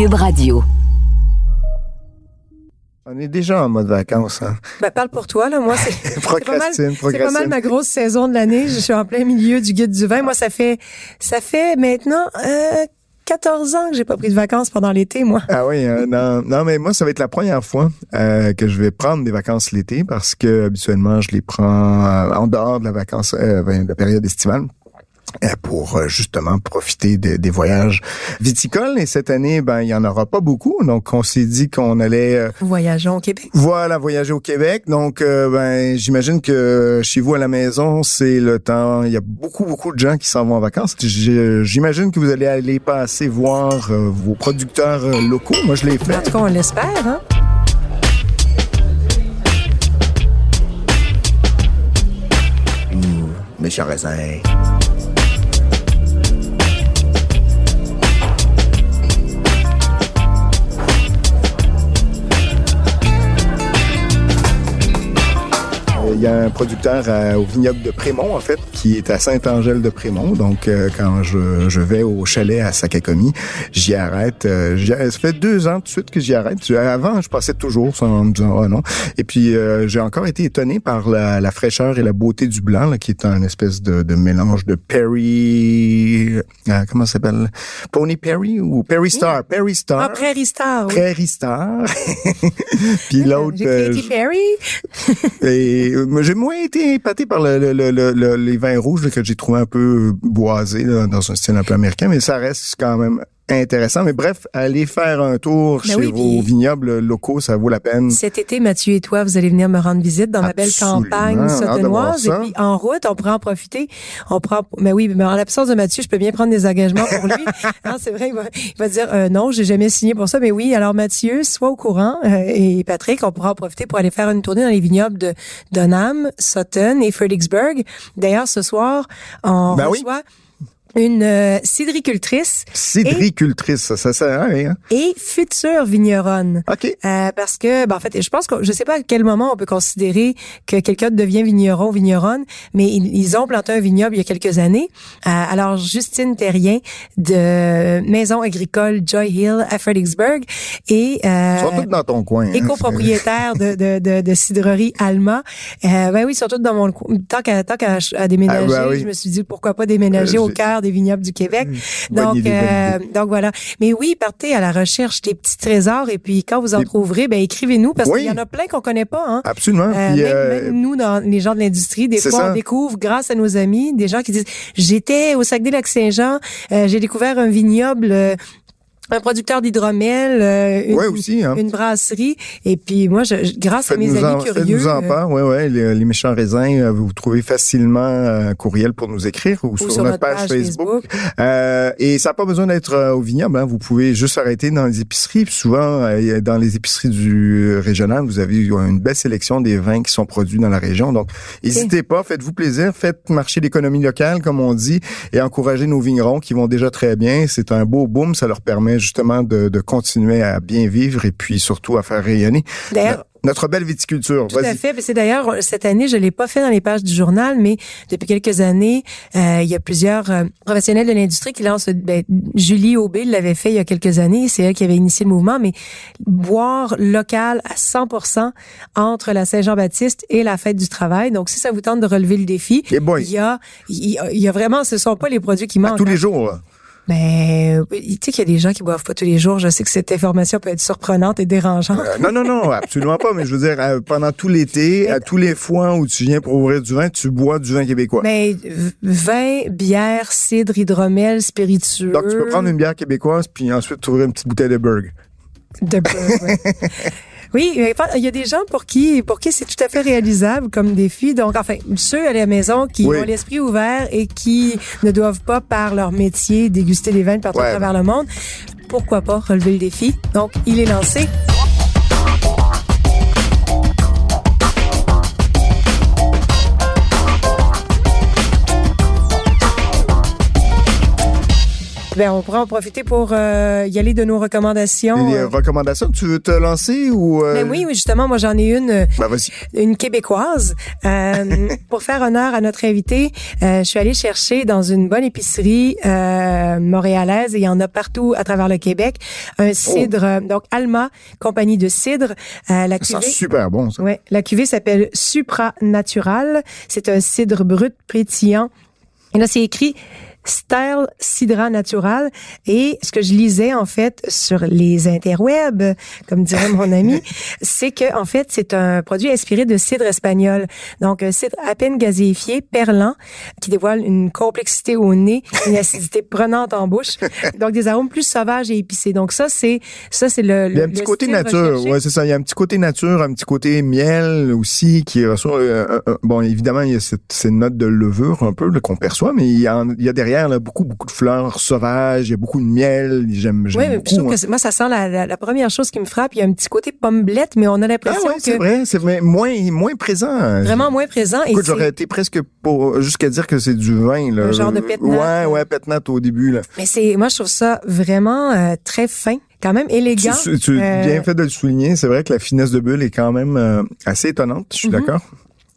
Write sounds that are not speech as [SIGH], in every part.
Cube Radio. On est déjà en mode vacances. Hein? Ben, parle pour toi, là. Moi, c'est [LAUGHS] c'est pas, mal- Procrastine, c'est pas mal ma grosse saison de l'année. Je suis en plein milieu du guide du vin. Moi, ça fait, ça fait maintenant euh, 14 ans que j'ai pas pris de vacances pendant l'été, moi. Ah oui, euh, non, non, mais moi, ça va être la première fois euh, que je vais prendre des vacances l'été parce que habituellement, je les prends euh, en dehors de la vacance, euh, ben, de la période estivale. Euh, pour euh, justement profiter de- des voyages viticoles. Et cette année ben il y en aura pas beaucoup. Donc on s'est dit qu'on allait euh, Voyageons au Québec. voilà voyager au Québec. Donc euh, ben j'imagine que chez vous à la maison c'est le temps. Il y a beaucoup beaucoup de gens qui s'en vont en vacances. J'imagine que vous allez aller passer voir euh, vos producteurs locaux. Moi je l'ai En fait tout cas, on l'espère, hein? méchant raisin. Euh, Il y a un producteur à- au vignoble de Prémont, en fait, qui est à Saint-Angèle-de-Prémont. Donc, euh, quand je, je vais au chalet à Sakakomi, j'y arrête. euh, ça fait deux ans tout de suite que j'y arrête. Avant, je passais toujours sans en me disant, ah non. Et puis, euh, j'ai encore été étonné par la, la fraîcheur et la beauté du blanc, là, qui est un espèce de, de mélange de Perry... euh, comment ça s'appelle? Pony Perry ou Perry Star? Perry Star. Ah, Prairie Star, oui. Prairie Star. [LAUGHS] puis l'autre... Euh, Katy Perry. et j'ai moins été épaté par le, le- le- le- le- les vins rouges que j'ai trouvé un peu boisés dans un style un peu américain, mais ça reste quand même intéressant. Mais bref, aller faire un tour Ben chez oui, vos vignobles locaux, ça vaut la peine. Cet été, Mathieu et toi, vous allez venir me rendre visite dans ma belle campagne sottenoise. Et puis, en route, on pourra en profiter. On prend, mais oui, mais en l'absence de Mathieu, je peux bien prendre des engagements pour lui. [LAUGHS] non, c'est vrai, il va, il va dire, euh, non, j'ai jamais signé pour ça. Mais oui, alors Mathieu, sois au courant. euh, et Patrick, on pourra en profiter pour aller faire une tournée dans les vignobles de Dunham, Sutton et Fredericksburg. D'ailleurs, ce soir, on Ben oui. Une euh, cidricultrice Cidricultrice, ça, ça sert à rien. et future vigneronne. OK. Euh, parce que, ben, en fait, je pense que je sais pas à quel moment on peut considérer que quelqu'un devient vigneron ou vigneronne, mais ils, ils ont planté un vignoble il y a quelques années. Euh, alors, Justine Terrien de Maison agricole Joy Hill à Fredericksburg et euh, sont dans ton coin. hein. et copropriétaire de, de, de, de cidrerie Alma. Euh, ben oui, surtout dans mon coin. Tant qu'à tant qu'à déménager, Ah, ben oui. je me suis dit pourquoi pas déménager Euh, au j'ai- des vignobles du Québec. Bonne Donc, idée, euh, donc voilà. Mais oui, partez à la recherche des petits trésors et puis quand vous en trouverez, ben écrivez-nous parce Oui. qu'il y en a plein qu'on connaît pas. Hein. Absolument. Euh, Puis, même, euh, même nous, dans les gens de l'industrie, des fois, ça. on découvre, grâce à nos amis, des gens qui disent J'étais au Saguenay-Lac-Saint-Jean, euh, j'ai découvert un vignoble, un producteur d'hydromel, euh, une, Ouais, aussi, hein. une brasserie. Et puis moi, je, grâce à mes amis en, curieux. faites-nous en euh, part. Ouais, ouais. Les, les méchants raisins, euh, vous trouvez facilement un courriel pour nous écrire ou, sur, notre page, Facebook. Euh, et ça n'a pas besoin d'être euh, au vignoble. Hein. Vous pouvez juste arrêter dans les épiceries. Puis souvent, euh, dans les épiceries du régional, vous avez une belle sélection des vins qui sont produits dans la région. Donc, n'hésitez pas, faites-vous plaisir, faites marcher l'économie locale, comme on dit, et encouragez nos vignerons qui vont déjà très bien. C'est un beau boom. Ça leur permet justement de, de continuer à bien vivre et puis surtout à faire rayonner D'ailleurs, notre belle viticulture. Tout à fait. Puis C'est d'ailleurs cette année, je l'ai pas fait dans les pages du journal, mais depuis quelques années, euh, il y a plusieurs euh, professionnels de l'industrie qui lancent. Ben, Julie Aubé l'avait fait il y a quelques années. C'est elle qui avait initié le mouvement. Mais boire local à 100% entre la Saint-Jean-Baptiste et la fête du travail. Donc, si ça vous tente de relever le défi, il y a, il y a, il y a vraiment, ce sont pas les produits qui manquent. Tous les hein. jours. Mais tu sais qu'il y a des gens qui boivent pas tous les jours. Je sais que cette information peut être surprenante et dérangeante. Euh, non, non, non, absolument pas. Mais je veux dire, euh, pendant tout l'été, [LAUGHS] à tous les fois où tu viens pour ouvrir du vin, tu bois du vin québécois. Mais vin, bière, cidre, hydromel, spiritueux. Donc, tu peux prendre une bière québécoise, puis ensuite t'ouvrir une petite bouteille de Berg. de beurre, ouais. [LAUGHS] Oui, il y a des gens pour qui pour qui c'est tout à fait réalisable comme défi. Donc, enfin, ceux à la maison qui ont l'esprit ouvert et qui ne doivent pas, par leur métier, déguster des vins partout à travers le monde, pourquoi pas relever le défi? Donc, il est lancé. Ben, on pourra en profiter pour euh, y aller de nos recommandations. Les recommandations, tu veux te lancer ou euh? ben oui, justement, moi j'en ai une, euh, ben, une québécoise. [LAUGHS] pour faire honneur à notre invité, je suis allée chercher dans une bonne épicerie montréalaise, et il y en a partout à travers le Québec, un oh. cidre, donc Alma, compagnie de cidre. la cuvée, ça super bon. Ça. Ouais, la cuvée s'appelle Supranatural. C'est un cidre brut pétillant. Et là, c'est écrit Style Sidra Natural. Et ce que je lisais, en fait, sur les interwebs, comme dirait mon ami, [LAUGHS] c'est que, en fait, c'est un produit inspiré de cidre espagnol. Donc, un cidre à peine gazéifié, perlant, qui dévoile une complexité au nez, une acidité prenante en bouche. Donc, des arômes plus sauvages et épicés. Donc, ça, c'est, ça, c'est le, Il y a un petit côté nature. Ouais, c'est ça. Il y a un petit côté nature, un petit côté miel aussi qui reçoit, euh, euh, euh, bon, évidemment, il y a cette, cette note de levure un peu, qu'on perçoit, mais il y a, il y a derrière derrière, là, beaucoup, beaucoup de fleurs sauvages, il y a beaucoup de miel, j'aime, Oui, mais trouve que moi, ça sent la, la, première chose qui me frappe. Il y a un petit côté pommelette, mais on a l'impression ah ouais, que... c'est vrai, c'est moins, moins présent. Vraiment moins présent. Écoute, j'aurais été presque pour, jusqu'à dire que c'est du vin, là. Un genre de pétnat. Ouais, ouais, pétnat au début, là. Mais c'est, moi, je trouve ça vraiment euh, très fin quand même élégant. Tu, tu euh, bien fait de le souligner. C'est vrai que la finesse de bulle est quand même euh, assez étonnante. Je suis mm-hmm. d'accord.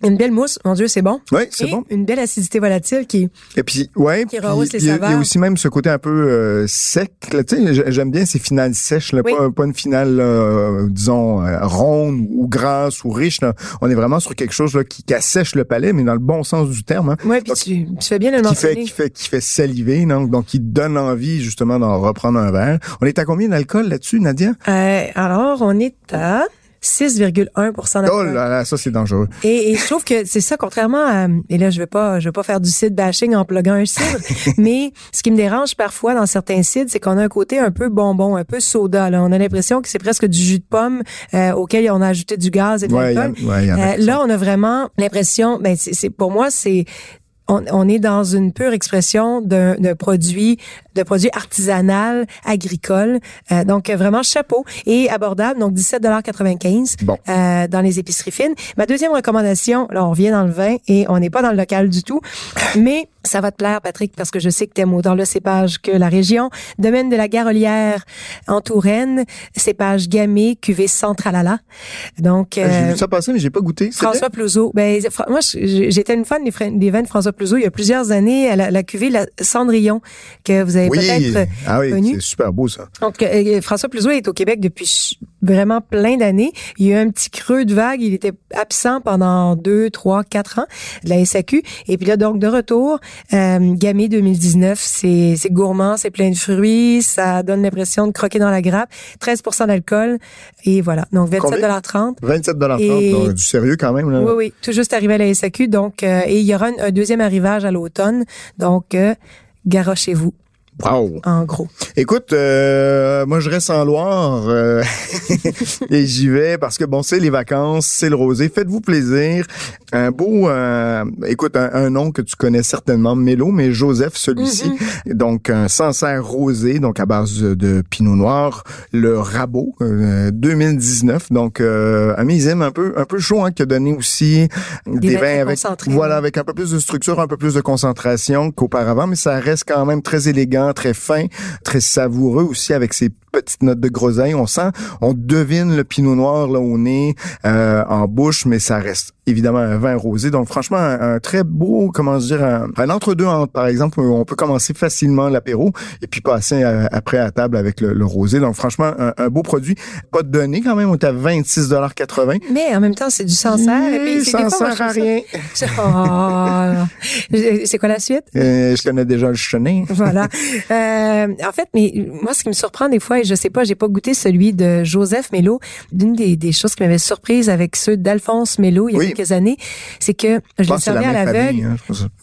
Une belle mousse, mon Dieu, c'est bon. Oui, c'est bon. Une belle acidité volatile qui et puis ouais, qui rehausse les saveurs. Il y a aussi même ce côté un peu euh, sec. Tu sais, j'aime bien ces finales sèches, là, pas, pas, une finale, euh, disons euh, ronde ou grasse ou riche. Là. On est vraiment sur quelque chose là, qui, qui assèche le palais, mais dans le bon sens du terme. Hein. Oui, puis tu, tu, fais bien le qui fait, qui fait qui fait saliver, donc donc qui donne envie justement d'en reprendre un verre. On est à combien d'alcool là-dessus, Nadia? Alors, on est à 6,1% Oh là là, ça c'est dangereux. Et, et, je trouve que c'est ça, contrairement à, et là je vais pas, je vais pas faire du cidre bashing en pluguant un cidre, [LAUGHS] mais ce qui me dérange parfois dans certains cidres, c'est qu'on a un côté un peu bonbon, un peu soda. Là, on a l'impression que c'est presque du jus de pomme euh, auquel on a ajouté du gaz et de l'alcool. euh, là, on a vraiment l'impression, ben c'est pour moi c'est on, on, est dans une pure expression d'un produit de produits artisanal, agricole. Euh, donc, vraiment chapeau et abordable. Donc, 17,95 bon. euh, dans les épiceries fines. Ma deuxième recommandation, là, on revient dans le vin et on n'est pas dans le local du tout, mais ça va te plaire, Patrick, parce que je sais que t'aimes autant le cépage que la région. Domaine de la Garolière en Touraine, cépage gamay, cuvée centralala. Donc, euh, j'ai vu ça passer, mais j'ai pas goûté. François Plouzeau. Ben, moi, j'étais une fan des, vins de François Plouzeau il y a plusieurs années. La, la cuvée la Cendrillon que vous avez oui. peut-être ah oui, c'est super beau ça. Donc euh, euh, François Plouzeau est au Québec depuis vraiment plein d'années. Il y a eu un petit creux de vague, il était absent pendant deux, trois, quatre ans de la SAQ et puis là donc de retour, euh, Gamay 2019, c'est c'est gourmand, c'est plein de fruits, ça donne l'impression de croquer dans la grappe, 13% d'alcool et voilà. Donc 27,30 27,30 donc du sérieux quand même là. Oui oui, tout juste arrivé à la SAQ donc euh, et il y aura un, un deuxième arrivage à l'automne. Donc euh, garochez-vous. Wow. En gros. Écoute, euh, moi je reste en Loire euh, [LAUGHS] et j'y vais parce que bon, c'est les vacances, c'est le rosé. Faites-vous plaisir. Un beau, euh, écoute, un, nom que tu connais certainement, Mélo, mais Joseph, celui-ci. Mm-hmm. Donc un Sancerre rosé, donc à base de Pinot Noir, le Rabot 2019. Donc un millésime un peu un peu chaud hein, qui a donné aussi des, vins avec voilà avec un peu plus de structure, un peu plus de concentration qu'auparavant, mais ça reste quand même très élégant très fin, très savoureux aussi avec ses petites notes de groseille. On sent, on devine le pinot noir là où on est euh, en bouche, mais ça reste évidemment un vin rosé. Donc franchement, un, très beau, comment dire, un, entre-deux. Par exemple, on peut commencer facilement l'apéro et puis passer après à table avec le, rosé. Donc franchement, un, beau produit. Pas de données quand même, on est à 26,80 Mais en même temps, c'est du Sancerre. Oui, ça sert à rien. Oh. [LAUGHS] c'est quoi la suite? Euh, je connais déjà le chenin. voilà. Euh, en fait, mais moi, ce qui me surprend des fois, Ouais, je sais pas, j'ai pas goûté celui de Joseph Mello. L'une des, des choses qui m'avait surprise avec ceux d'Alphonse Mello il y a quelques années, c'est que je, l'ai servi à l'aveugle. Hein,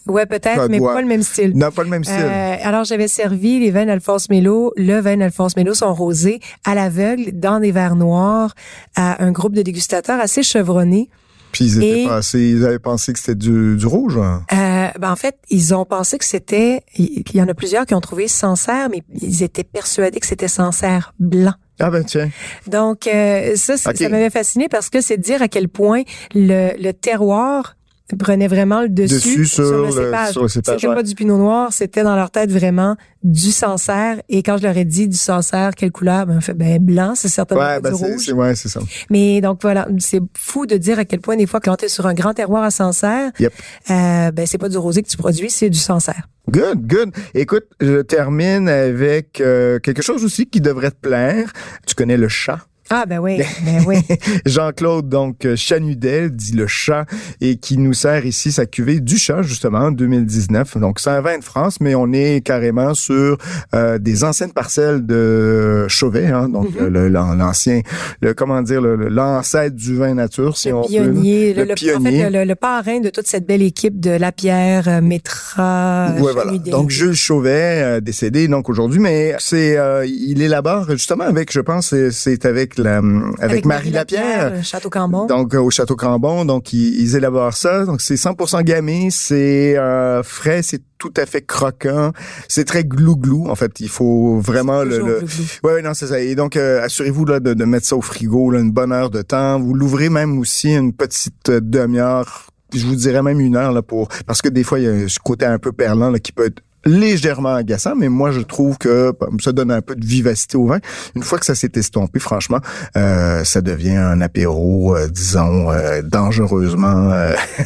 ouais, peut-être, mais pas le même style. Non, pas le même style. Euh, alors j'avais servi les vins d'Alphonse Mello, le vin d'Alphonse Mello sont rosés à l'aveugle dans des verres noirs à un groupe de dégustateurs assez chevronnés. Puis ils étaient passés, ils avaient pensé que c'était du, du rouge. Hein? Euh, ben en fait, ils ont pensé que c'était. Il y en a plusieurs qui ont trouvé Sancerre, mais ils étaient persuadés que c'était Sancerre blanc. Ah ben tiens. Donc euh, ça, ça m'avait fasciné parce que c'est dire à quel point le, le terroir prenait vraiment le dessus, sur, le cépage. C'était pas du pinot noir, c'était dans leur tête vraiment du Sancerre. Et quand je leur ai dit du Sancerre, quelle couleur, ben, fait, ben, blanc, c'est certainement ouais, ben, du rouge. ouais, c'est ça. Mais donc voilà, c'est fou de dire à quel point des fois quand tu es sur un grand terroir à Sancerre, yep. euh, ben c'est pas du rosé que tu produis, c'est du Sancerre. Good, good. Écoute, je termine avec euh, quelque chose aussi qui devrait te plaire. Tu connais le chat? Ah ben oui, [LAUGHS] ben oui. Jean-Claude donc euh, Chanudel dit le chat et qui nous sert ici sa cuvée du chat justement 2019. Donc c'est un vin de France mais on est carrément sur euh, des anciennes parcelles de Chauvet hein, donc mm-hmm. l'ancien le comment dire l'ancêtre du vin nature si on pionnier, peut. Le, pionnier, en fait, le, parrain de toute cette belle équipe de Lapierre, euh, Métra, ouais, voilà. Donc Jules Chauvet décédé donc aujourd'hui mais c'est il élabore justement avec je pense c'est avec avec, Marie, Lapierre, Château Cambon. Donc euh, au Château Cambon, donc ils, élaborent ça. Donc c'est 100% gamay, c'est euh, frais, c'est tout à fait croquant, c'est très glou-glou. En fait, il faut vraiment le, le... Ouais, non, c'est ça. Et donc euh, assurez-vous là de, mettre ça au frigo là, une bonne heure de temps. Vous l'ouvrez même aussi une petite demi-heure je vous dirais même une heure là pour parce que des fois il y a ce côté un peu perlant là, qui peut être légèrement agaçant, mais moi je trouve que ça donne un peu de vivacité au vin. Une fois que ça s'est estompé, franchement, euh, ça devient un apéro, euh, disons, euh, dangereusement.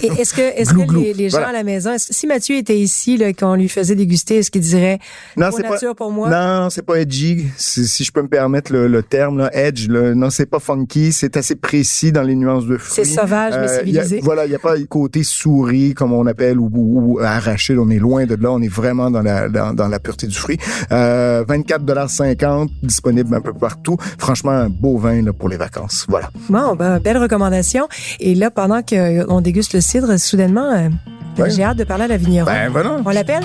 est-ce que, est-ce que les, gens à la maison, si Mathieu était ici, là, qu'on lui faisait déguster, est-ce qu'il dirait non, c'est pas pour moi Non, c'est pas edgy, si je peux me permettre le, terme, là, edge. Là, non, c'est pas funky, c'est assez précis dans les nuances de fruits. C'est sauvage mais civilisé. voilà, il y a pas le côté souris comme on appelle ou, ou arraché. On est loin de là, on est vraiment dans la, dans, la pureté du fruit. Euh, 24,50 disponible un peu partout. Franchement, un beau vin là, pour les vacances. Voilà. Bon, ben, belle recommandation. Et là, pendant qu'on déguste le cidre, soudainement, euh, j'ai hâte de parler à la vigneron. Ben, voilà. On l'appelle?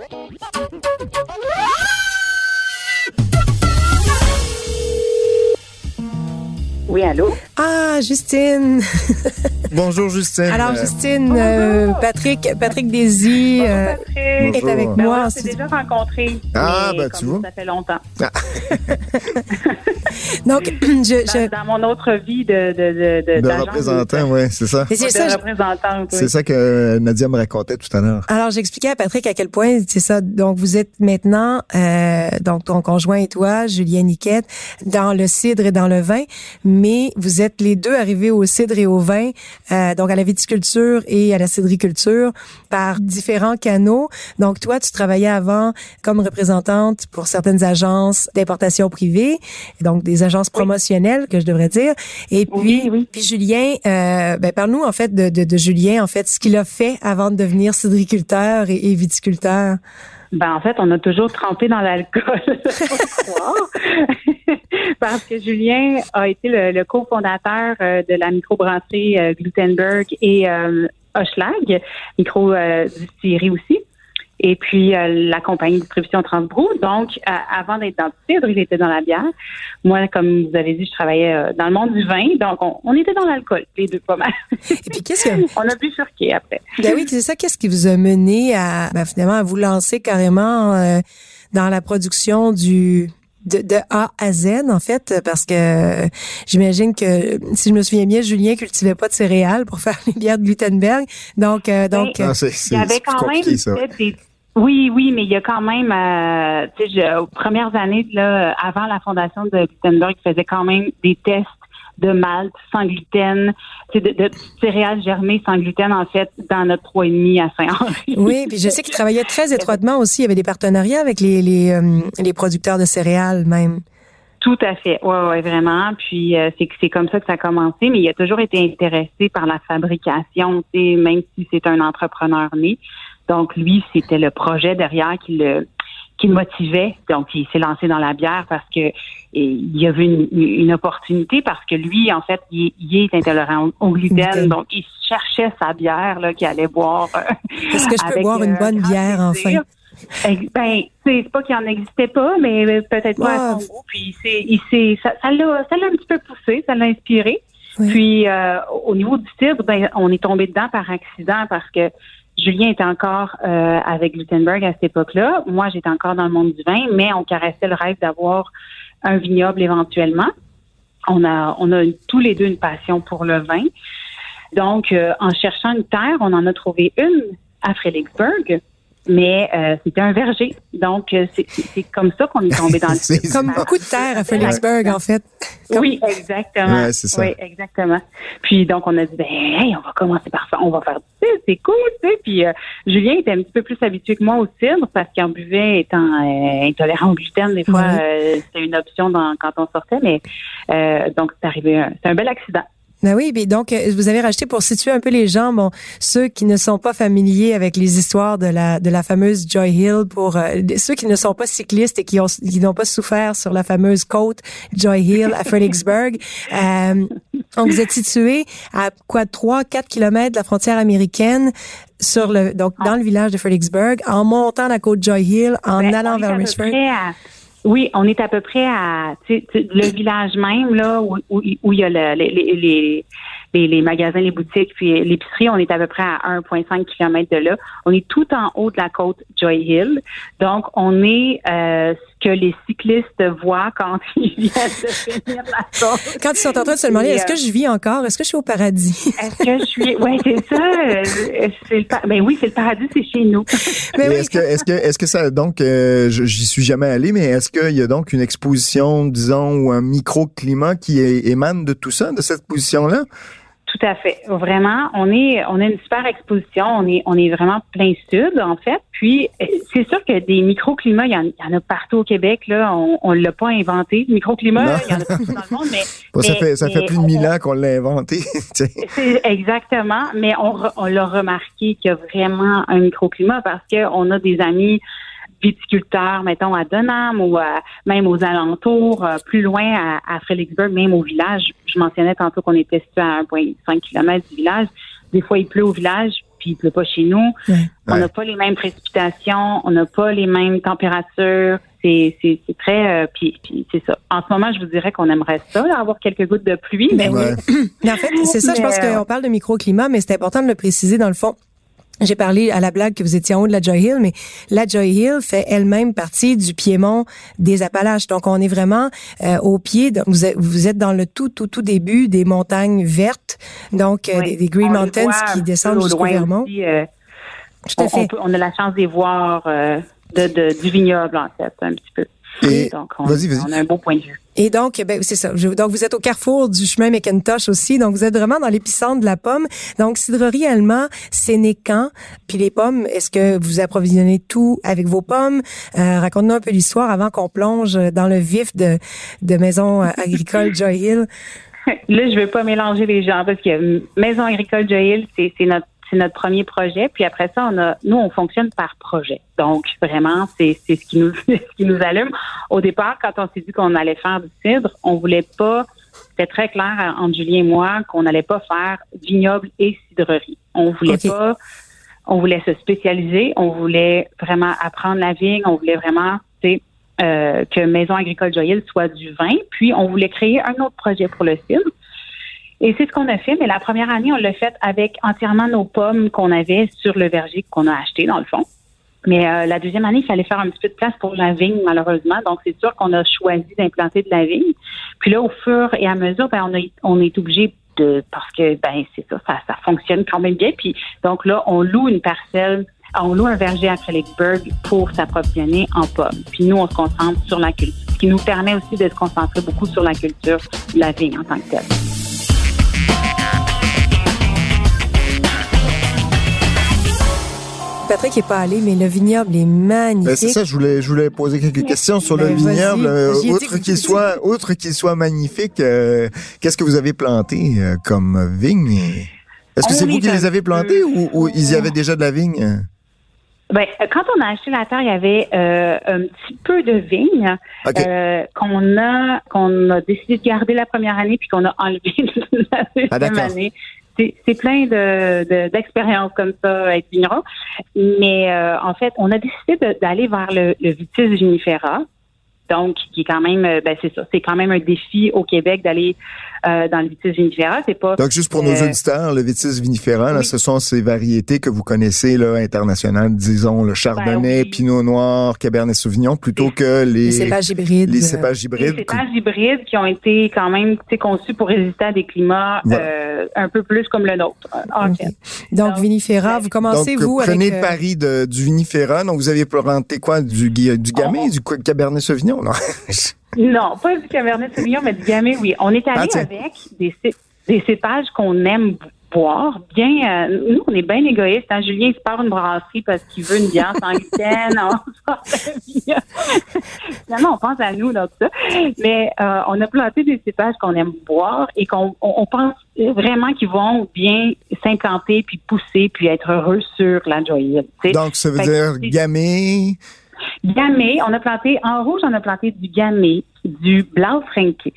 Oui, allô? Ah, Justine! [LAUGHS] Bonjour, Justine. Alors, Justine, euh, Patrick, Patrick Désy euh, est avec ben moi. on s'est déjà rencontrés. Ah, ben tu vois. Ça fait longtemps. Ah. [LAUGHS] [LAUGHS] Donc, [CLEARS THROAT] je, je... Dans, mon autre vie de... De, de, de, de représentant, oui, c'est ça. C'est ça, C'est ça que Nadia me racontait tout à l'heure. Alors, j'expliquais à Patrick à quel point, c'est ça, donc vous êtes maintenant, euh, donc ton conjoint et toi, Julien Niquette, dans le cidre et dans le vin, mais vous êtes les deux arrivés au cidre et au vin, euh, donc à la viticulture et à la cidriculture par différents canaux. Donc toi, tu travaillais avant comme représentante pour certaines agences d'importation privée, donc des agences promotionnelles que je devrais dire. Et puis, puis Julien, euh, ben parle-nous en fait de, de, de, Julien, en fait, ce qu'il a fait avant de devenir cidriculteur et, et viticulteur. Ben, en fait, on a toujours trempé dans l'alcool, [LAUGHS] [LAUGHS] parce que Julien a été le, cofondateur euh, de la microbrasserie euh, Glutenberg et euh, Hochlag, micro-distillerie aussi et puis euh, la compagnie de distribution Transbrou. Donc, euh, avant d'être dans le cidre, il était dans la bière. Moi, comme vous avez dit, je travaillais euh, dans le monde du vin, donc on, était dans l'alcool, les deux pas mal. et puis, qu'est-ce que... [LAUGHS] on a bifurqué après. Ben oui, c'est ça. Qu'est-ce qui vous a mené à, ben, finalement, à vous lancer carrément dans la production du de, de, A à Z, en fait, parce que j'imagine que, si je me souviens bien, Julien cultivait pas de céréales pour [LAUGHS] faire les bières de Gutenberg. Donc, euh, donc ah, il y avait quand même des oui, oui, mais il y a quand même, euh, tu sais, aux premières années, là, avant la fondation de Gutenberg, il faisait quand même des tests de malt sans gluten, de, de céréales germées sans gluten, en fait, dans notre 3,5 à Saint-Henri. Oui, puis je sais qu'il travaillait très [LAUGHS] étroitement aussi. Il y avait des partenariats avec les, les, euh, les producteurs de céréales même. Tout à fait, ouais, ouais, vraiment. Puis euh, c'est c'est comme ça que ça a commencé, mais il a toujours été intéressé par la fabrication, même si c'est un entrepreneur né. Donc lui, c'était le projet derrière qui le qui le motivait. Donc, il s'est lancé dans la bière parce que il y avait une, une, opportunité parce que lui, en fait, il, est intolérant au gluten. Donc, il cherchait sa bière là qu'il allait boire. Euh, Est-ce que je peux boire une euh, bonne bière enfin? Ben, c'est pas qu'il en existait pas, mais peut-être pas à son goût. Puis il s'est, ça, ça l'a, ça l'a un petit peu poussé, ça l'a inspiré. Puis euh, au niveau du cidre, ben, on est tombé dedans par accident parce que Julien était encore euh, avec Gutenberg à cette époque-là. Moi, j'étais encore dans le monde du vin, mais on caressait le rêve d'avoir un vignoble éventuellement. On a, tous les deux une passion pour le vin. Donc, euh, en cherchant une terre, on en a trouvé une à Fredericksburg mais euh, c'était un verger. Donc, euh, c'est comme ça qu'on est tombé dans le [LAUGHS] Comme beaucoup de terre à Felixburg, en fait. Oui, exactement. Ouais, ça. Oui, exactement. Puis, donc, on a dit, ben, hey, on va commencer par ça. On va faire ça. C'est cool, tu sais. Puis, euh, Julien était un petit peu plus habitué que moi au cidre parce qu'il en buvait étant intolérant au gluten. Des fois, c'était une option dans, quand on sortait. Mais, donc, c'est arrivé, c'est un bel accident. Ben oui, mais donc euh, vous avez racheté pour situer un peu les gens, bon, ceux qui ne sont pas familiers avec les histoires de la de la fameuse Joy Hill, pour euh, ceux qui ne sont pas cyclistes et qui ont qui n'ont pas souffert sur la fameuse côte Joy Hill à Fredericksburg. [LAUGHS] euh, donc vous êtes situé à quoi trois, quatre kilomètres de la frontière américaine sur le donc dans le village de Fredericksburg, en montant la côte Joy Hill, en ben, allant vers Richmond. Oui, on est à peu près à le village même là où, où, où il y a le, les, les, les, les, magasins, les boutiques, puis l'épicerie. On est à peu près à 1,5 km de là. On est tout en haut de la côte Joy Hill. Donc, on est euh, que les cyclistes voient quand [LAUGHS] ils viennent de finir la côte. Quand ils sont en train de se demander, est-ce que euh, je vis encore? Est-ce que je suis au paradis? [LAUGHS] Est-ce que je suis... Oui, c'est ça. C'est le Ben oui, c'est le paradis, c'est chez nous. [LAUGHS] Mais Est-ce que, est-ce que, est-ce que ça, donc, euh, j'y suis jamais allé, mais est-ce qu'il y a donc une exposition, disons, ou un microclimat qui émane de tout ça, de cette position-là? Tout à fait. Vraiment, on est on a une super exposition. On est on est vraiment plein sud en fait. Puis c'est sûr que des microclimats, il y, en, a partout au Québec. Là, on, on l'a pas inventé. Microclimat, il y en a partout dans le monde. Mais, [LAUGHS] ça fait ça fait plus de mille ans qu'on l'a inventé. [LAUGHS] exactement. Mais on on l'a remarqué qu'il y a vraiment un microclimat parce que on a des amis viticulteurs, mettons, à Dunham ou même aux alentours, euh, plus loin à, à Fredericksburg, même au village. Je mentionnais tantôt qu'on était situé à 1,5 km du village. Des fois, il pleut au village, puis il pleut pas chez nous. On n'a pas les mêmes précipitations, on n'a pas les mêmes températures. C'est, c'est, très... Euh, puis, puis c'est ça. En ce moment, je vous dirais qu'on aimerait ça, avoir quelques gouttes de pluie. Mais, oui. mais en fait, c'est ça, je pense euh, qu'on parle de microclimat, mais c'est important de le préciser dans le fond. J'ai parlé à la blague que vous étiez en haut de la Joy Hill, mais la Joy Hill fait elle-même partie du piémont des Appalaches. Donc, on est vraiment euh, au pied. De, vous, êtes, vous êtes dans le tout, tout, tout début des montagnes vertes, donc euh, des, Green Mountains qui descendent jusqu'au Vermont. Euh, tout à fait. On, a la chance de voir de, de, du vignoble, en fait, un petit peu. Donc, on, on a un beau point de vue. Et donc, ben, c'est ça. donc, vous êtes au carrefour du chemin McIntosh aussi. Donc, vous êtes vraiment dans l'épicentre de la pomme. Donc, cidrerie allemand, c'est né quand? Puis les pommes, est-ce que vous approvisionnez tout avec vos pommes? Euh, Raconte-nous un peu l'histoire avant qu'on plonge dans le vif de, de Maison agricole Joy Hill. [LAUGHS] Là, je veux pas mélanger les gens parce que Maison agricole Joy Hill, c'est notre c'est notre premier projet. Puis après ça, on a, nous, on fonctionne par projet. Donc, vraiment, c'est, ce qui nous, [LAUGHS] ce qui nous allume. Au départ, quand on s'est dit qu'on allait faire du cidre, on voulait pas, c'était très clair entre Julien et moi qu'on n'allait pas faire vignoble et cidrerie. On voulait pas, on voulait se spécialiser, on voulait vraiment apprendre la vigne, on voulait vraiment, euh, que Maison agricole Joyelle soit du vin, puis on voulait créer un autre projet pour le cidre. Et c'est ce qu'on a fait, mais la première année, on l'a fait avec entièrement nos pommes qu'on avait sur le verger qu'on a acheté, dans le fond. Mais euh, la deuxième année, il fallait faire un petit peu de place pour la vigne, malheureusement. Donc, c'est sûr qu'on a choisi d'implanter de la vigne. Puis là, au fur et à mesure, ben, on, a, on est obligé de parce que ben c'est ça, ça, ça fonctionne quand même bien. Puis donc là, on loue une parcelle on loue un verger à Fredericksburg pour s'approvisionner en pommes. Puis nous, on se concentre sur la culture, ce qui nous permet aussi de se concentrer beaucoup sur la culture de la vigne en tant que telle. Patrick n'est pas allé, mais le vignoble est magnifique. Ben c'est ça, je voulais, je voulais poser quelques questions sur le ben, vignoble. Euh, outre qu'il soit, outre qu'il soit magnifique, euh, qu'est-ce que vous avez planté euh, comme vigne? Est-ce que c'est vous qui les avez plantés ou, ou ils y avaient déjà de la vigne? Ben, quand on a acheté la terre, il y avait un petit peu de vigne qu'on a qu'on a décidé de garder la première année puis qu'on a enlevé [LAUGHS] la ah, deuxième année c'est plein de d'expériences comme ça être vigneron. Mais euh, en fait, on a décidé d'aller vers le, le vitis vinifera, donc qui est quand même, euh, ben c'est ça, c'est quand même un défi au Québec d'aller euh, dans le vitis vinifera. C'est pas. Donc juste pour nos euh, auditeurs, le vitis vinifera, là, ce sont ces variétés que vous connaissez là internationales, disons le chardonnay, ben pinot noir, cabernet sauvignon, plutôt que les, les cépages hybrides. Les cépages hybrides. Les cépages hybrides qui ont été quand même conçus pour résister à des climats euh, un peu plus comme le nôtre. Donc, vinifera, vous commencez donc, vous prenez avec. le pari de, du vinifera. Donc vous avez planté quoi? Du du gamay, du cabernet sauvignon, non? [LAUGHS] Non, pas du Cabernet Sauvignon, mais du Gamay, oui. On est allé ah, avec des, des cépages qu'on aime boire. Bien, euh, nous, on est bien égoïstes. Hein? Julien, il se part une brasserie parce qu'il veut une bière sans gluten. [LAUGHS] Finalement, [LAUGHS] on pense à nous dans tout ça. Mais euh, on a planté des cépages qu'on aime boire et qu'on on, pense vraiment qu'ils vont bien s'implanter, puis pousser, puis être heureux sur la joyeuse. Donc, ça veut dire gamay Gamay, on a planté, en rouge, on a planté du gamay, du Blaufränkisch,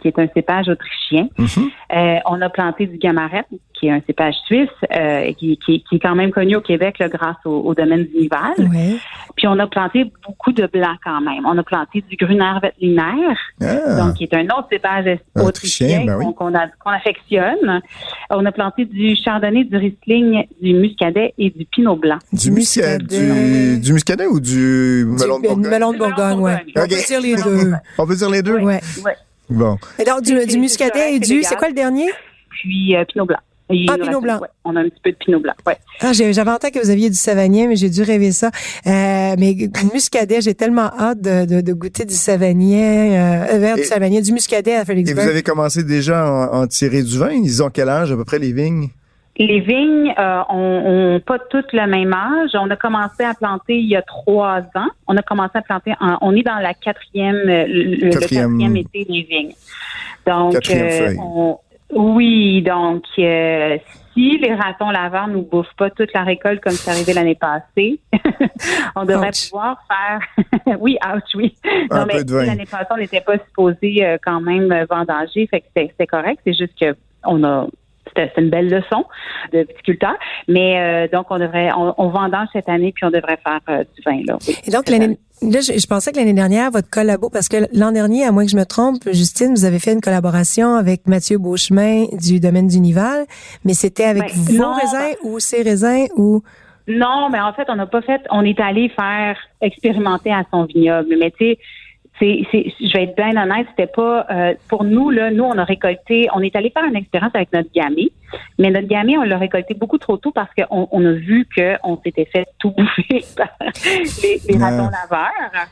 qui est un cépage autrichien. Mhm. euh, on a planté du Gamaret, qui est un cépage suisse, euh, qui, qui, qui, est quand même connu au Québec là, grâce au, au domaine du Ouais. Puis on a planté beaucoup de blancs quand même. On a planté du Gruner Veltliner, ah. donc qui est un autre cépage autrichien, ben qu'on affectionne. On a planté du Chardonnay, du Riesling, du Muscadet et du Pinot Blanc. Du, muscadet, du, muscadet ou du melon de Bourgogne? melon de Bourgogne, oui. On peut dire les deux. On peut dire les deux? Oui. Ouais. Bon. Et donc, du, du muscadet et du, c'est quoi le dernier? Puis euh, Pinot Blanc. Ah, Pinot Blanc. on a un petit peu de Pinot Blanc, ouais. Ah, j'avais en tête que vous aviez du Savagnin, mais j'ai dû rêver ça. Euh, mais muscadet, j'ai tellement hâte de, de, de, goûter du Savagnin, euh, vert du Savagnin, du muscadet à Félix Et vous avez commencé déjà à en, tirer du vin? Ils ont quel âge à peu près les vignes? Les vignes euh, ont, pas toutes le même âge. On a commencé à planter il y a trois ans. On a commencé à planter. on est dans la quatrième, euh, le quatrième, été des vignes. Donc, euh, on, oui, donc euh, si les ratons laveurs nous bouffent pas toute la récolte comme c'est arrivé l'année passée, [LAUGHS] on devrait pouvoir faire. [LAUGHS] oui, ouch, oui. non, mais l'année passée, on n'était pas supposé quand même vendanger, fait que c'était correct. C'est juste que on a c'est une belle leçon de viticulteur. Mais euh, donc, on devrait, on, on vendange cette année, puis on devrait faire euh, du vin. Là, Et donc, l'année, là, je, pensais que l'année dernière, votre collabo, parce que l'an dernier, à moins que je me trompe, Justine, vous avez fait une collaboration avec Mathieu Beauchemin du domaine du Nival, mais c'était avec ben, vos raisins ou ses raisins ou... Non, mais en fait, on n'a pas fait, on est allé faire expérimenter à son vignoble. Mais tu sais, c'est, je vais être bien honnête, c'était pas euh, pour nous là. Nous, on a récolté, on est allé faire une expérience avec notre gamay, mais notre gamay, on l'a récolté beaucoup trop tôt parce qu'on on a vu qu'on s'était fait tout bouffer [LAUGHS] par les, les ratons laveurs.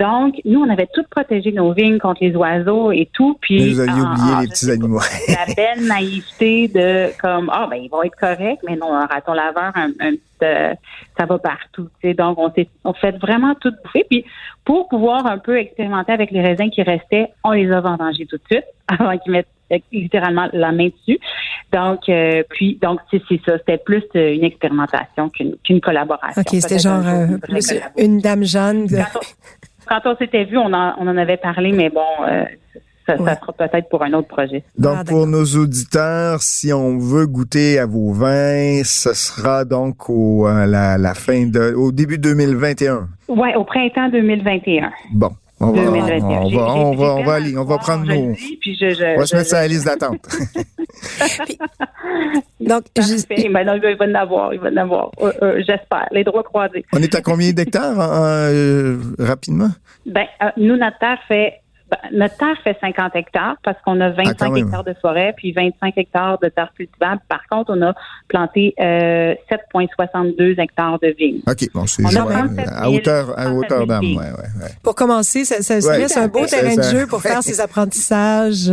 Donc, nous, on avait tout protégé nos vignes contre les oiseaux et tout. Puis, vous aviez oublié les petits animaux. [LAUGHS] la belle naïveté de comme ah ben ils vont être corrects, mais non, un raton laveur, un, un euh, ça va partout. Donc, on s'est on fait vraiment tout bouffer. Puis, pour pouvoir un peu expérimenter avec les raisins qui restaient, on les a vendangés tout de suite [LAUGHS] avant qu'ils mettent euh, littéralement la main dessus. Donc, euh, puis, donc c'est ça. C'était plus une expérimentation qu'une collaboration. OK, c'était genre plus une dame Jeanne quand on s'était vu, on en, on en avait parlé, mais bon, euh, ça, ça, sera peut-être pour un autre projet. Donc, ah, pour nos auditeurs, si on veut goûter à vos vins, ce sera donc au la, la, fin de, au début 2021. Oui, au printemps 2021. Bon. On va, on va, on va, on va, aller, on va prendre nos. Dis, puis je, je, on va se mettre ça à la liste d'attente. [LAUGHS] donc, je... ben non, il va en avoir, il va en avoir, euh, euh, j'espère, les droits croisés. On est à combien d'hectares euh, rapidement? Ben, nous, notre terre fait notre terre fait 50 hectares parce qu'on a 25 ah, hectares de forêt puis 25 hectares de terre cultivable. Par contre, on a planté 7,62 hectares de vignes. OK, bon, c'est à hauteur, à hauteur d'âme. Ouais, ouais, Pour commencer, ça, ça, un beau terrain de jeu pour faire [LAUGHS] ses apprentissages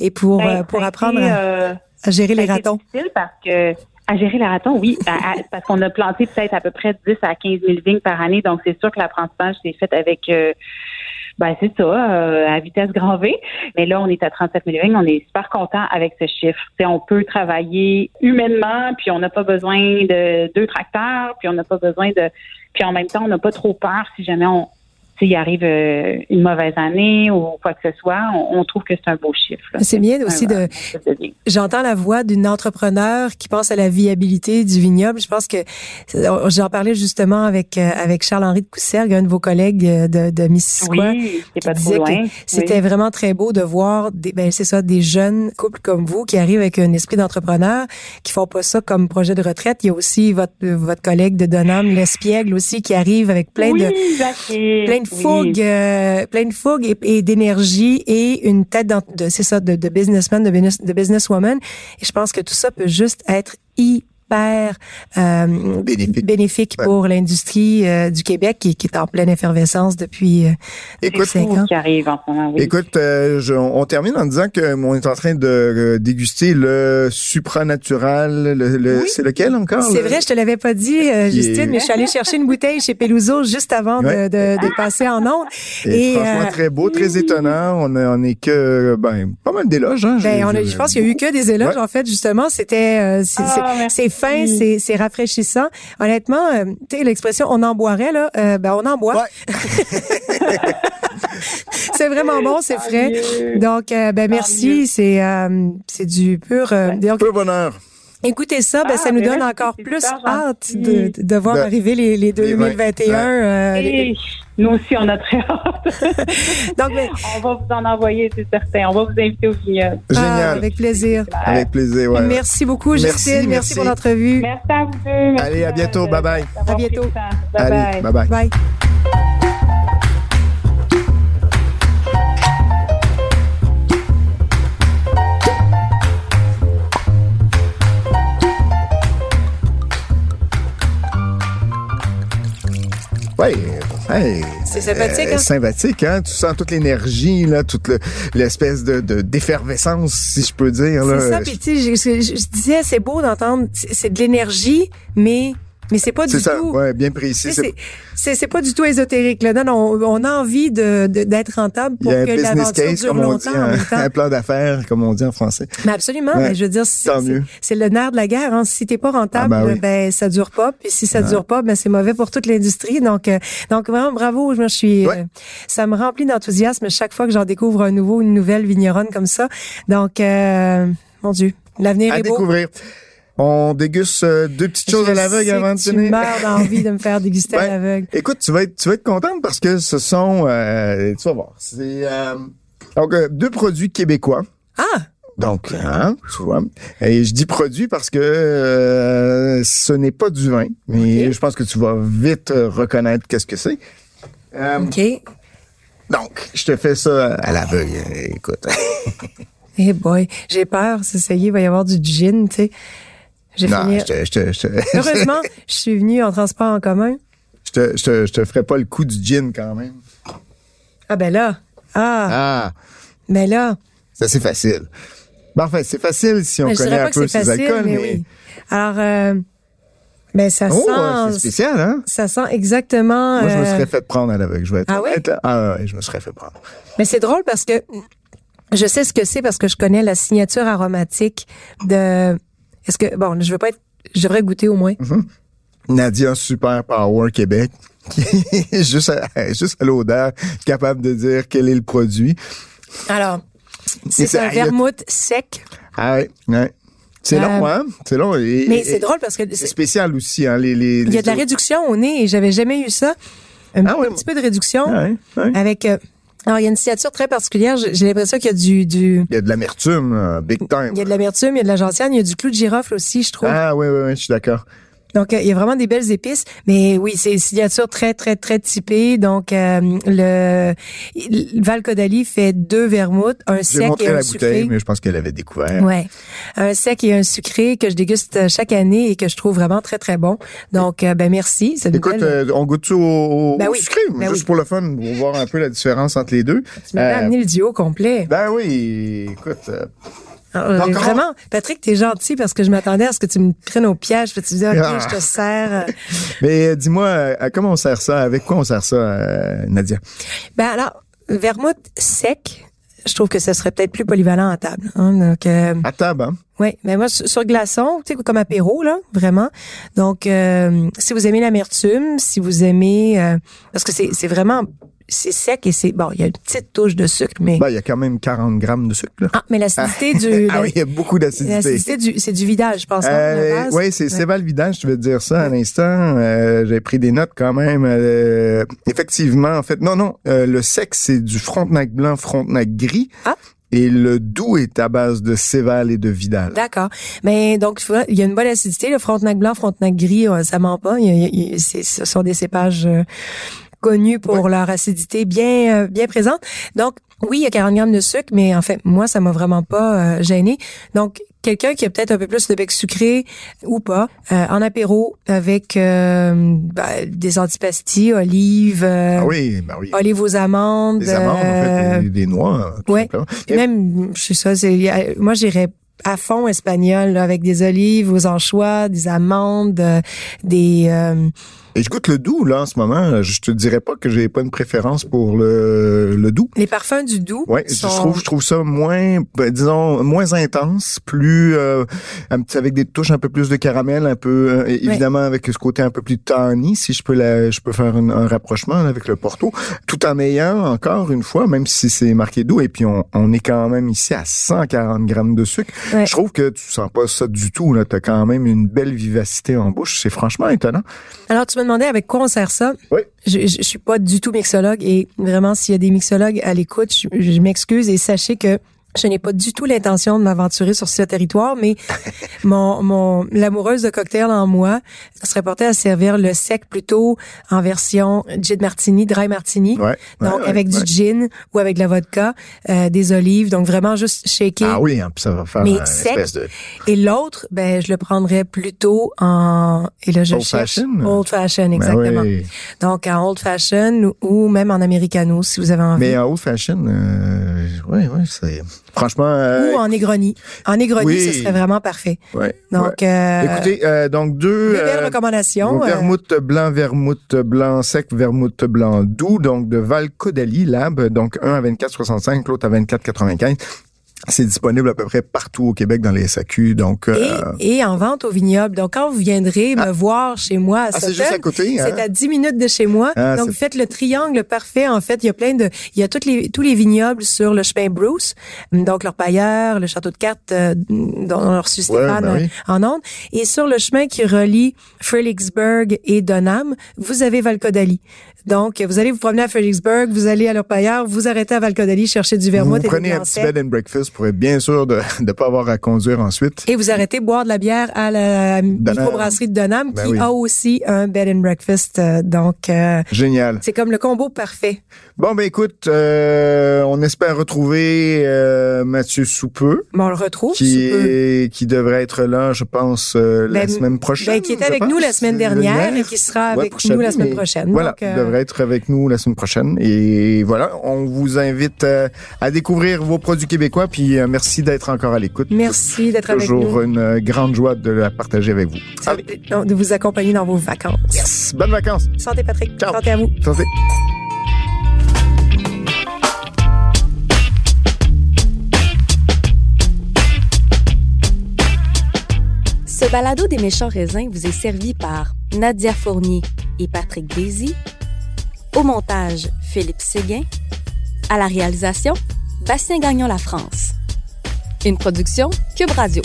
et pour, ben, pour apprendre à à gérer les ratons. C'est difficile parce que à gérer les ratons, oui, parce qu'on a planté peut-être à peu près 10 à 15 000 vignes par année, donc c'est sûr que l'apprentissage s'est fait avec, euh, ben c'est ça, euh, à vitesse grand V. Mais là, on est à 37 000 vignes, on est super content avec ce chiffre. on peut travailler humainement, puis on n'a pas besoin de deux tracteurs, puis on n'a pas besoin de, puis en même temps, on n'a pas trop peur si jamais on, s'il arrive euh, une mauvaise année ou quoi que ce soit, on, trouve que c'est un beau chiffre. C'est bien aussi de. J'entends la voix d'une entrepreneur qui pense à la viabilité du vignoble. Je pense que j'en parlais justement avec euh, avec Charles-Henri de Coussergue, un de vos collègues euh, de, de. Oui, pas trop loin. C'était vraiment très beau de voir des, ben c'est ça, des jeunes couples comme vous qui arrivent avec un esprit d'entrepreneur, qui font pas ça comme projet de retraite. Il y a aussi votre votre collègue de Donham, Lespiègle aussi, qui arrive avec plein de plein de fougue, euh, plein de fougue et, d'énergie et une tête de, c'est ça, de, de businessman, de, business, de businesswoman. Et je pense que tout ça peut juste être hyper hyper euh, bénéfique, pour l'industrie euh, du Québec qui, qui, est en pleine effervescence depuis, euh, écoute, ans. Qui arrive en ce moment, oui. Écoute, euh, je, on termine en disant que on est en train de déguster le supranatural. Le, le C'est lequel encore? C'est vrai, je te l'avais pas dit, Justine, mais je suis allée chercher une bouteille chez Peluso juste avant de, de, de, passer en ondes. Et, franchement, très beau, très étonnant. On, a, on est que, ben, pas mal d'éloges. Hein, ben, on a, je pense qu'il y a eu que des éloges, en fait, justement. C'était, c'est fin, c'est rafraîchissant. Honnêtement, euh, tu sais l'expression on en boirait là, euh, ben on en boit. [LAUGHS] c'est vraiment bon, c'est frais. Donc euh, ben merci, c'est c'est du pur pur bonheur. Écoutez ça, ben, ça ah, nous ben donne encore plus hâte de, de, voir ben, arriver les, les 2021. Nous aussi, on a très [LAUGHS] hâte. Donc, on va vous en envoyer, c'est certain. On va vous inviter au vignoble. Génial. Ah, avec plaisir. Avec plaisir, ouais. Merci beaucoup, Justine. Merci, pour l'entrevue. Merci à vous Allez, à bientôt. Bye bye. À bientôt. Bye bye. Bye. Ouais, c'est sympathique, hein? Sympathique, hein? Tu sens toute l'énergie, là, toute l'espèce de, d'effervescence, si je peux dire. C'est ça, puis tu sais, je, je disais, c'est beau d'entendre, c'est de l'énergie, mais mais c'est pas du ça, tout. Ouais, bien précis. C'est c'est pas du tout ésotérique. Là. Non, non, on a envie de d'être rentable pour que l'aventure dure longtemps. Dit, [LAUGHS] un, plan d'affaires, comme on dit en français. Mais absolument. mais je veux dire, c'est le nerf de la guerre. Hein. Si t'es pas rentable, ah, ben, ben, ça dure pas. Puis si ça dure pas, ben c'est mauvais pour toute l'industrie. Donc euh, donc vraiment bravo. Je suis. Euh, ça me remplit d'enthousiasme chaque fois que j'en découvre un nouveau, une nouvelle vigneronne comme ça. Donc euh, mon Dieu, l'avenir est beau. À découvrir. On déguste euh, deux petites choses à l'aveugle avant de finir. Tu meurs d'envie de me faire déguster à [LAUGHS] l'aveugle. Écoute, tu vas être, tu vas être contente parce que ce sont, euh, tu vas voir, c'est euh, donc deux produits québécois. Ah. Donc, hein, tu vois. Et je dis produit parce que ce n'est pas du vin, mais je pense que tu vas vite reconnaître qu'est-ce que c'est. OK. Donc, je te fais ça à l'aveugle. Écoute. [LAUGHS] Eh boy, j'ai peur. C'est il va y avoir du gin, tu sais. J'ai fini. Je [LAUGHS] Heureusement, je suis venu en transport en commun. Je te, je te, je te ferai pas le coup du gin quand même. Ah ben là. Ah. Ah. Mais ben là. C'est assez facile. Ben, enfin, c'est facile si on connaît un peu ces alcools, mais... Oui. Alors, euh, ben ça oh, sent. c'est spécial, hein? Ça sent exactement. Moi, je me euh, serais fait prendre à l'aveugle. Je vais être ah, oui? Ah ouais, je me serais fait prendre. Mais c'est drôle parce que je sais ce que c'est parce que je connais la signature aromatique de est-ce que, bon, je veux pas être, je devrais goûter au moins. Mm-hmm. Nadia Super Power Québec, [LAUGHS] juste à, juste à l'odeur, capable de dire quel est le produit. Alors, c'est un vermouth sec. Ah oui, ouais. C'est long, euh, hein? C'est long. mais c'est drôle parce que... C'est spécial aussi, hein? Les, les, il y a de la réduction au nez et j'avais jamais eu ça. Un, ah petit peu de réduction ah avec... Euh, Alors, il y a une signature très particulière. J'ai l'impression qu'il y a du, du... Il y a de l'amertume, big time. Il y a de l'amertume, il y a de la gentiane, il y a du clou de girofle aussi, je trouve. Ah oui, oui, oui, je suis d'accord. Donc, euh, il y a vraiment des belles épices. Mais oui, c'est une signature très, très, très typée. Donc, euh, le Val fait deux vermouths, un sec et un la sucré. Bouteille, mais je pense qu'elle avait découvert. Ouais, un sec et un sucré que je déguste chaque année et que je trouve vraiment très, très bon. Donc, euh, ben merci. Écoute, on goûte au, ben sucré, ben juste pour le fun, pour voir un peu la différence entre les deux. Tu m'as amené le duo complet. Ben oui, écoute... Ah, vraiment, Patrick, t'es gentil parce que je m'attendais à ce que tu me prennes au piège. Tu me disais, OK, ah. je te sers. [LAUGHS] Mais euh, dis-moi, euh, comment on sert ça? Avec quoi on sert ça, euh, Nadia? Ben alors, vermouth sec, je trouve que ce serait peut-être plus polyvalent à table. Hein, donc, à table, hein? Oui, mais moi sur glaçon, tu sais comme apéro là, vraiment. Donc si vous aimez l'amertume, si vous aimez parce que c'est vraiment c'est sec et c'est bon, il y a une petite touche de sucre, mais ben, il y a quand même 40 grammes de sucre. Là. Ah, mais l'acidité du [LAUGHS] ah oui, il y a beaucoup d'acidité. L'acidité du c'est du vidage, je pense. Hein, euh, oui, c'est pas le vidage, je vais te dire ça à l'instant. Euh, j'ai pris des notes quand même. Euh, effectivement, en fait, non, non, euh, le sec c'est du Frontenac blanc, Frontenac gris. Ah. Et le doux est à base de Céval et de Vidal. D'accord. Mais donc, il y a une bonne acidité. Le Frontenac blanc, Frontenac gris, ça ment pas. Il ce sont des cépages connus pour leur acidité bien euh, bien présente. Donc oui, il y a 40 grammes de sucre, mais en fait, moi, ça m'a vraiment pas euh, gêné. Donc, quelqu'un qui a peut-être un peu plus de bec sucré ou pas, euh, en apéro avec euh, ben, des antipastilles, olives, ah oui, ben oui. olives aux amandes, des amandes, en fait, des, noix. ouais. même, je sais ça, c'est, moi, j'irais à fond espagnol avec des olives aux anchois, des amandes, des et je goûte le doux, là, en ce moment. Je te dirais pas que j'ai pas une préférence pour le, le doux. Les parfums du doux. Oui, je trouve, je trouve ça moins, ben, disons, moins intense, plus, euh, avec des touches un peu plus de caramel, un peu, euh, évidemment, avec ce côté un peu plus tanny, si je peux la, je peux faire un, rapprochement avec le Porto, tout en ayant, encore une fois, même si c'est marqué doux, et puis on, on est quand même ici à 140 grammes de sucre. Je trouve que tu sens pas ça du tout, là. T'as quand même une belle vivacité en bouche. C'est franchement étonnant. Alors, tu me demandais avec quoi on sert ça. Oui. Je, je, suis pas du tout mixologue et vraiment, s'il y a des mixologues à l'écoute, je m'excuse et sachez que je n'ai pas du tout l'intention de m'aventurer sur ce territoire, mais [LAUGHS] mon, mon l'amoureuse de cocktail en moi serait portée à servir le sec plutôt en version gin martini, dry martini. donc avec du gin ou avec de la vodka, euh, des olives, donc vraiment juste shaker. Ah oui, hein, ça va faire mais sec. De... Et l'autre, ben je le prendrais plutôt en et là je old fashion? Old fashion, ben exactement. Donc en old fashion ou, même en americano si vous avez envie. Mais en old fashion, euh, oui, oui, c'est Franchement. Euh, Ou en Négroni. En Négroni, ce serait vraiment parfait. Ouais. Donc, euh, écoutez, euh, donc deux. Deux belles recommandations. Vermouth blanc, vermouth blanc sec, vermouth blanc doux, donc de Val Lab, donc un à 24,65, l'autre à 24,95. C'est disponible à peu près partout au Québec dans les SAQ. Donc, euh, et, en vente au vignoble. Donc, quand vous viendrez me ah. voir chez moi à ah, c'est juste à côté. Hein? C'est à 10 minutes de chez moi. Ah, donc, vous faites le triangle parfait. En fait, il y a plein de, il y a toutes les, tous les vignobles sur le chemin Bruce. Donc, leur pailleur, le château de cartes, euh, dont on leur Stéphane ben euh, en onde. Et sur le chemin qui relie Fredericksburg et Donham, vous avez Valcodali. Donc, vous allez vous promener à Fredericksburg, vous allez à leur pailleur, vous arrêtez à Valcodali chercher du vermouth. Vous prenez un petit bed and breakfast pour être bien sûr de [LAUGHS] ne pas avoir à conduire ensuite. Et vous arrêtez boire de la bière à la microbrasserie de Donham ben qui a aussi un bed and breakfast. Euh, donc, euh, génial. C'est comme le combo parfait. Bon, ben écoute, euh, on espère retrouver euh, Mathieu Soupeux. Bon, on le retrouve. Qui, est, qui devrait être là, je pense, euh, la ben, semaine prochaine. Ben, qui était avec nous la semaine dernière et qui sera avec nous la semaine prochaine. Voilà, il devrait être avec nous la semaine prochaine. Et voilà, on vous invite à découvrir vos produits québécois. Puis merci d'être encore à l'écoute. Merci d'être avec nous. Toujours une grande joie de la partager avec vous. De vous accompagner dans vos vacances. Yes! Bonnes vacances! Santé, Patrick. Ciao. Santé à vous. Santé. Ce balado des méchants raisins vous est servi par Nadia Fournier et Patrick Daisy. Au montage, Philippe Séguin. À la réalisation, Bastien Gagnon La France. Une production Cube Radio.